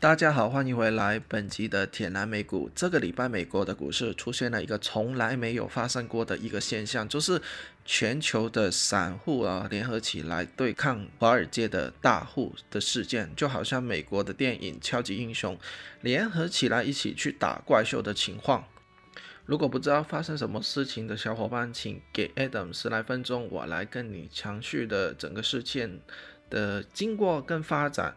大家好，欢迎回来。本集的铁南美股，这个礼拜美国的股市出现了一个从来没有发生过的一个现象，就是全球的散户啊联合起来对抗华尔街的大户的事件，就好像美国的电影《超级英雄》联合起来一起去打怪兽的情况。如果不知道发生什么事情的小伙伴，请给 Adam 十来分钟，我来跟你详叙的整个事件的经过跟发展。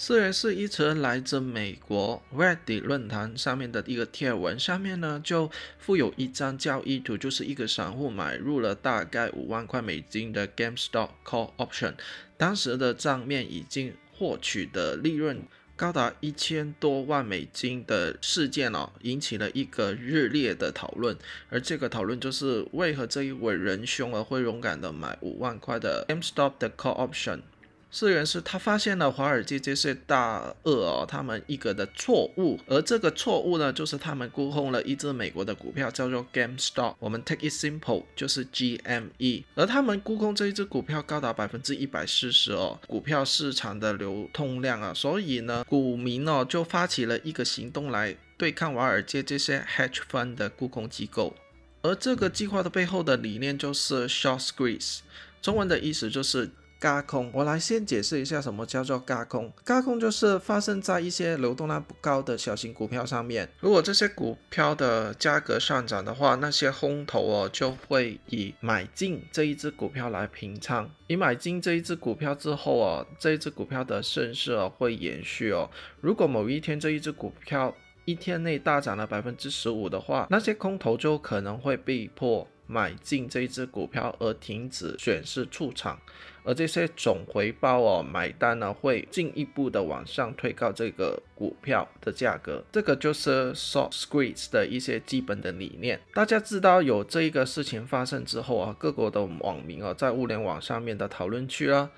四月是一则来自美国 Reddit 论坛上面的一个贴文，上面呢就附有一张交易图，就是一个散户买入了大概五万块美金的 GameStop Call Option，当时的账面已经获取的利润高达一千多万美金的事件哦，引起了一个热烈的讨论。而这个讨论就是为何这一位仁兄啊会勇敢的买五万块的 GameStop 的 Call Option。四元是他发现了华尔街这些大鳄哦，他们一个的错误，而这个错误呢，就是他们沽空了一只美国的股票，叫做 GameStop。我们 take it simple，就是 GME。而他们沽空这一只股票高达百分之一百四十哦，股票市场的流通量啊，所以呢，股民哦就发起了一个行动来对抗华尔街这些 hedge fund 的沽空机构。而这个计划的背后的理念就是 short squeeze，中文的意思就是。嘎空，我来先解释一下什么叫做嘎空。嘎空就是发生在一些流动量不高的小型股票上面。如果这些股票的价格上涨的话，那些空头哦就会以买进这一只股票来平仓。以买进这一只股票之后哦，这一只股票的盛势哦会延续哦。如果某一天这一只股票一天内大涨了百分之十五的话，那些空头就可能会被迫。买进这一只股票而停止选市出场，而这些总回报哦买单呢会进一步的往上推高这个股票的价格，这个就是 short squeeze 的一些基本的理念。大家知道有这一个事情发生之后啊，各国的网民啊在物联网上面的讨论区啊，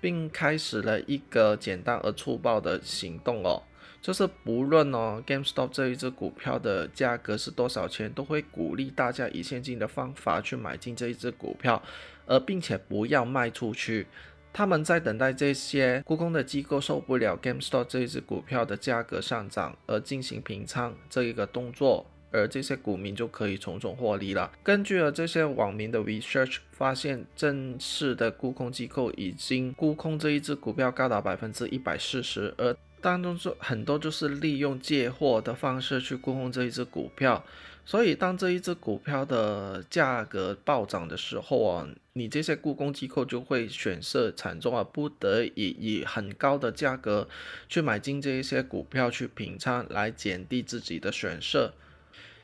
并开始了一个简单而粗暴的行动哦。就是不论哦，GameStop 这一只股票的价格是多少钱，都会鼓励大家以现金的方法去买进这一只股票，而并且不要卖出去。他们在等待这些沽空的机构受不了 GameStop 这一只股票的价格上涨而进行平仓这一个动作，而这些股民就可以从中获利了。根据了这些网民的 research 发现，正式的沽空机构已经沽空这一只股票高达百分之一百四十，而当中是很多就是利用借货的方式去沽空这一只股票，所以当这一只股票的价格暴涨的时候啊，你这些沽空机构就会选色惨重啊，不得已以很高的价格去买进这一些股票去平仓，来减低自己的选色。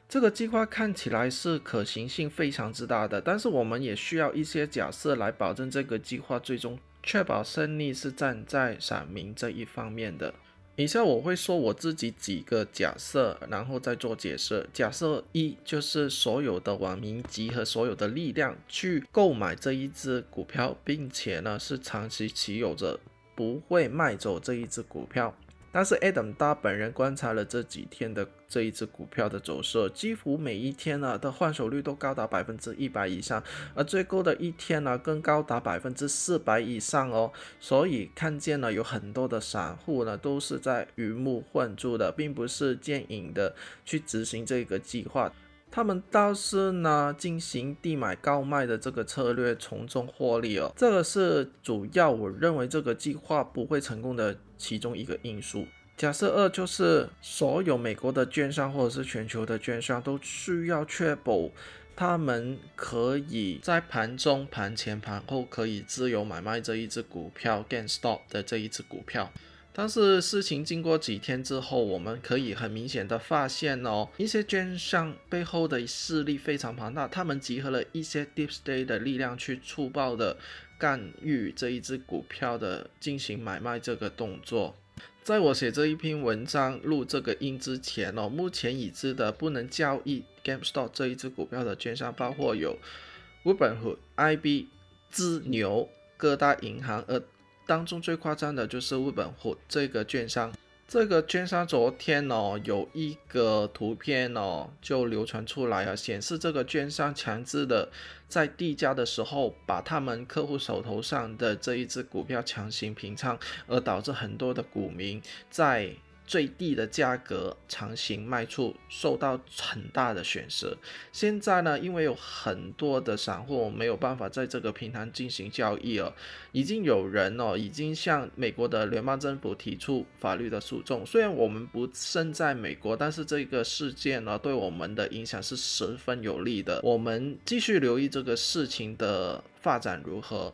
这个计划看起来是可行性非常之大的，但是我们也需要一些假设来保证这个计划最终确保胜利是站在散民这一方面的。以下我会说我自己几个假设，然后再做解释。假设一就是所有的网民集合所有的力量去购买这一只股票，并且呢是长期持有着，不会卖走这一只股票。但是 Adam 他本人观察了这几天的这一只股票的走势，几乎每一天呢的换手率都高达百分之一百以上，而最高的一天呢更高达百分之四百以上哦。所以看见了有很多的散户呢都是在鱼目混珠的，并不是见影的去执行这个计划。他们倒是呢进行低买高卖的这个策略，从中获利哦。这个是主要我认为这个计划不会成功的其中一个因素。假设二就是所有美国的券商或者是全球的券商都需要确保他们可以在盘中、盘前、盘后可以自由买卖这一只股票 gain stop 的这一只股票。但是事情经过几天之后，我们可以很明显的发现哦，一些券商背后的势力非常庞大，他们集合了一些 deep state 的力量去粗暴的干预这一只股票的进行买卖这个动作。在我写这一篇文章录这个音之前哦，目前已知的不能交易 GameStop 这一只股票的券商包括有 w 本 b i IB、资牛、各大银行，而当中最夸张的就是日本货这个券商，这个券商昨天哦有一个图片哦就流传出来啊，显示这个券商强制的在递交的时候把他们客户手头上的这一只股票强行平仓，而导致很多的股民在最低的价格强行卖出，受到很大的损失。现在呢，因为有很多的散户没有办法在这个平台进行交易了，已经有人哦，已经向美国的联邦政府提出法律的诉讼。虽然我们不身在美国，但是这个事件呢，对我们的影响是十分有利的。我们继续留意这个事情的发展如何。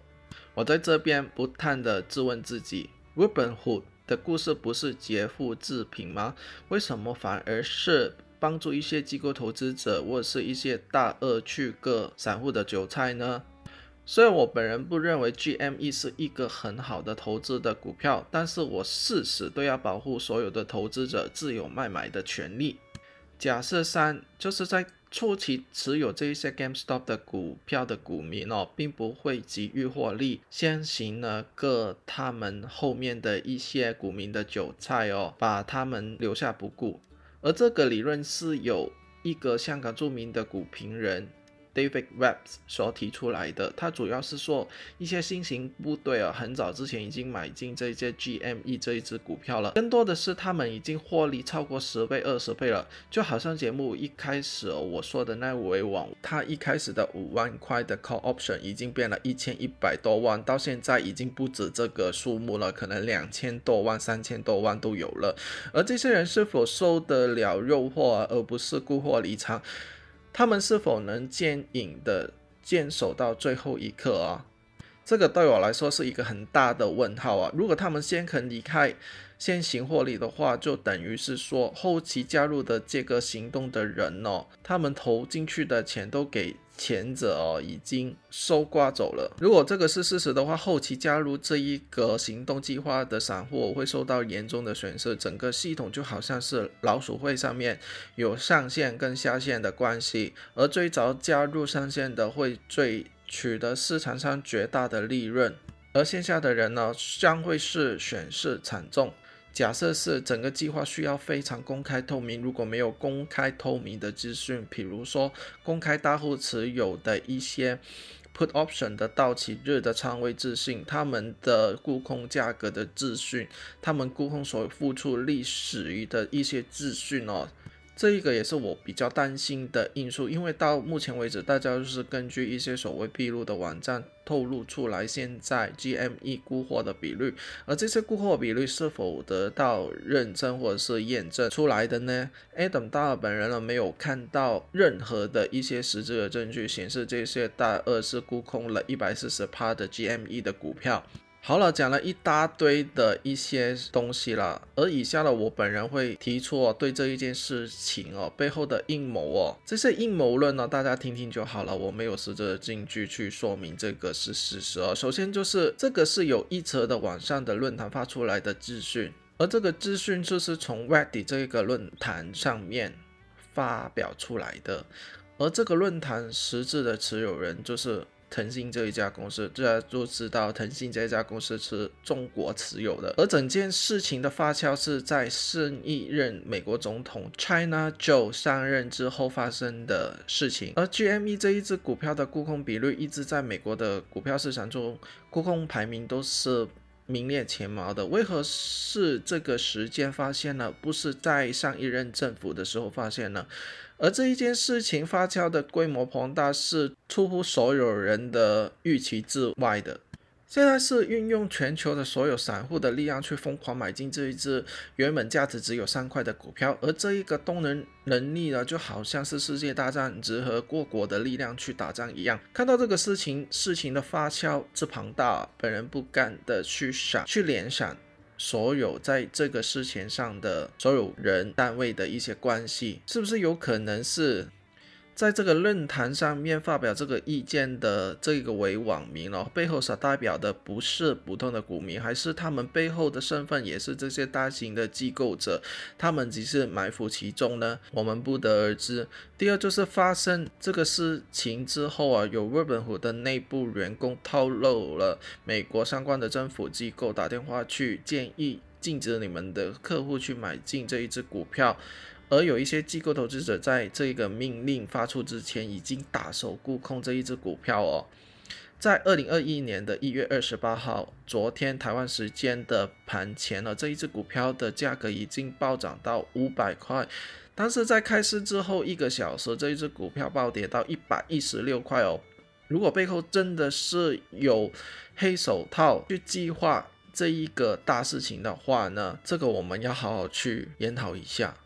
我在这边不断的质问自己日本虎的故事不是劫富济贫吗？为什么反而是帮助一些机构投资者或者是一些大鳄去割散户的韭菜呢？虽然我本人不认为 GME 是一个很好的投资的股票，但是我誓死都要保护所有的投资者自由卖买的权利。假设三就是在。初期持有这一些 GameStop 的股票的股民哦，并不会急于获利，先行呢割他们后面的一些股民的韭菜哦，把他们留下不顾。而这个理论是有一个香港著名的股评人。David Webb 所提出来的，他主要是说一些新型部队啊，很早之前已经买进这些 GME 这一只股票了，更多的是他们已经获利超过十倍、二十倍了。就好像节目一开始我说的那位网，他一开始的五万块的 call option 已经变了一千一百多万，到现在已经不止这个数目了，可能两千多万、三千多万都有了。而这些人是否受得了诱惑，而不是故货离场？他们是否能坚硬的坚守到最后一刻啊？这个对我来说是一个很大的问号啊！如果他们先肯离开，先行获利的话，就等于是说后期加入的这个行动的人哦，他们投进去的钱都给。前者哦已经收刮走了。如果这个是事实的话，后期加入这一个行动计划的散户会受到严重的损失。整个系统就好像是老鼠会上面有上线跟下线的关系，而最早加入上线的会最取得市场上绝大的利润，而线下的人呢将会是损失惨重。假设是整个计划需要非常公开透明，如果没有公开透明的资讯，比如说公开大户持有的一些 put option 的到期日的仓位资讯，他们的沽空价格的资讯，他们沽空所付出历史的一些资讯哦。这一个也是我比较担心的因素，因为到目前为止，大家就是根据一些所谓闭路的网站透露出来，现在 GME 估货的比率，而这些估货比率是否得到认证或者是验证出来的呢？Adam 大二本人呢没有看到任何的一些实质的证据显示这些大二是沽空了一百四十趴的 GME 的股票。好了，讲了一大堆的一些东西了，而以下的我本人会提出对这一件事情哦背后的阴谋哦，这些阴谋论呢，大家听听就好了，我没有实质的证据去说明这个是事实哦。首先就是这个是有一则的网上的论坛发出来的资讯，而这个资讯就是从 Reddit 这个论坛上面发表出来的，而这个论坛实质的持有人就是。腾讯这一家公司，大家都知道，腾讯这一家公司是中国持有的。而整件事情的发酵是在上一任美国总统 China Joe 上任之后发生的事情。而 GME 这一只股票的沽空比率一直在美国的股票市场中，沽空排名都是名列前茅的。为何是这个时间发现呢？不是在上一任政府的时候发现呢？而这一件事情发酵的规模庞大，是出乎所有人的预期之外的。现在是运用全球的所有散户的力量去疯狂买进这一只原本价值只有三块的股票，而这一个动能能力呢，就好像是世界大战集合各国的力量去打仗一样。看到这个事情，事情的发酵之庞大，本人不敢的去想，去联想。所有在这个事情上的所有人单位的一些关系，是不是有可能是？在这个论坛上面发表这个意见的这个为网民哦，背后所代表的不是普通的股民，还是他们背后的身份也是这些大型的机构者，他们只是埋伏其中呢？我们不得而知。第二就是发生这个事情之后啊，有日本虎的内部员工透露了，美国相关的政府机构打电话去建议禁止你们的客户去买进这一只股票。而有一些机构投资者在这个命令发出之前，已经打手沽空这一只股票哦。在二零二一年的一月二十八号，昨天台湾时间的盘前呢，这一只股票的价格已经暴涨到五百块，但是在开市之后一个小时，这一只股票暴跌到一百一十六块哦。如果背后真的是有黑手套去计划这一个大事情的话呢，这个我们要好好去研讨一下，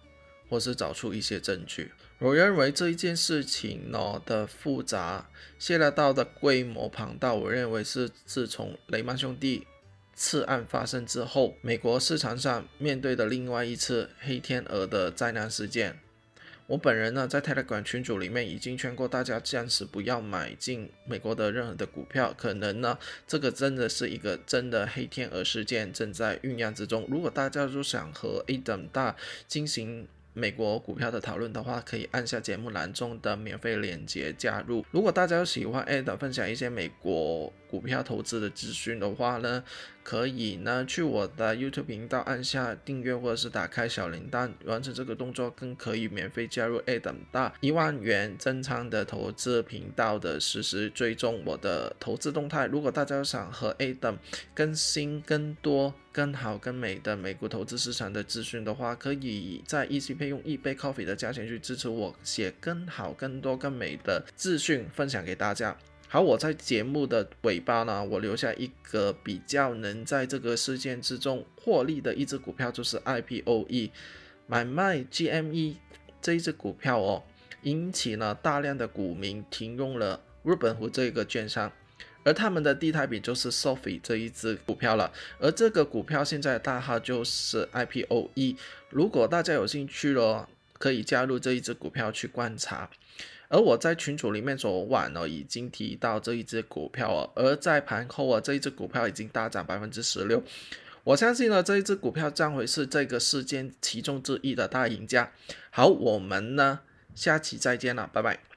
或是找出一些证据。我认为这一件事情呢的复杂、谢拉道的规模庞大，我认为是自从雷曼兄弟次案发生之后，美国市场上面对的另外一次黑天鹅的灾难事件。我本人呢，在 Telegram 群组里面已经劝过大家，暂时不要买进美国的任何的股票，可能呢，这个真的是一个真的黑天鹅事件正在酝酿之中。如果大家都想和 Adam 大进行，美国股票的讨论的话，可以按下节目栏中的免费链接加入。如果大家喜欢 Ed 分享一些美国股票投资的资讯的话呢，可以呢去我的 YouTube 频道按下订阅或者是打开小铃铛，完成这个动作，更可以免费加入 Ed 大一万元增仓的投资频道的实时追踪我的投资动态。如果大家想和 Ed 更新更多。更好、更美的美国投资市场的资讯的话，可以在 e c p 用一杯 coffee 的价钱去支持我，写更好、更多、更美的资讯分享给大家。好，我在节目的尾巴呢，我留下一个比较能在这个事件之中获利的一只股票，就是 IPOE 买卖 GME 这一只股票哦，引起了大量的股民停用了日本湖这个券商。而他们的地台比就是 Sophie 这一只股票了，而这个股票现在的大号就是 IPOE。如果大家有兴趣咯，可以加入这一只股票去观察。而我在群组里面昨晚呢已经提到这一只股票了，而在盘后啊这一只股票已经大涨百分之十六。我相信呢这一只股票将会是这个事件其中之一的大赢家。好，我们呢下期再见了，拜拜。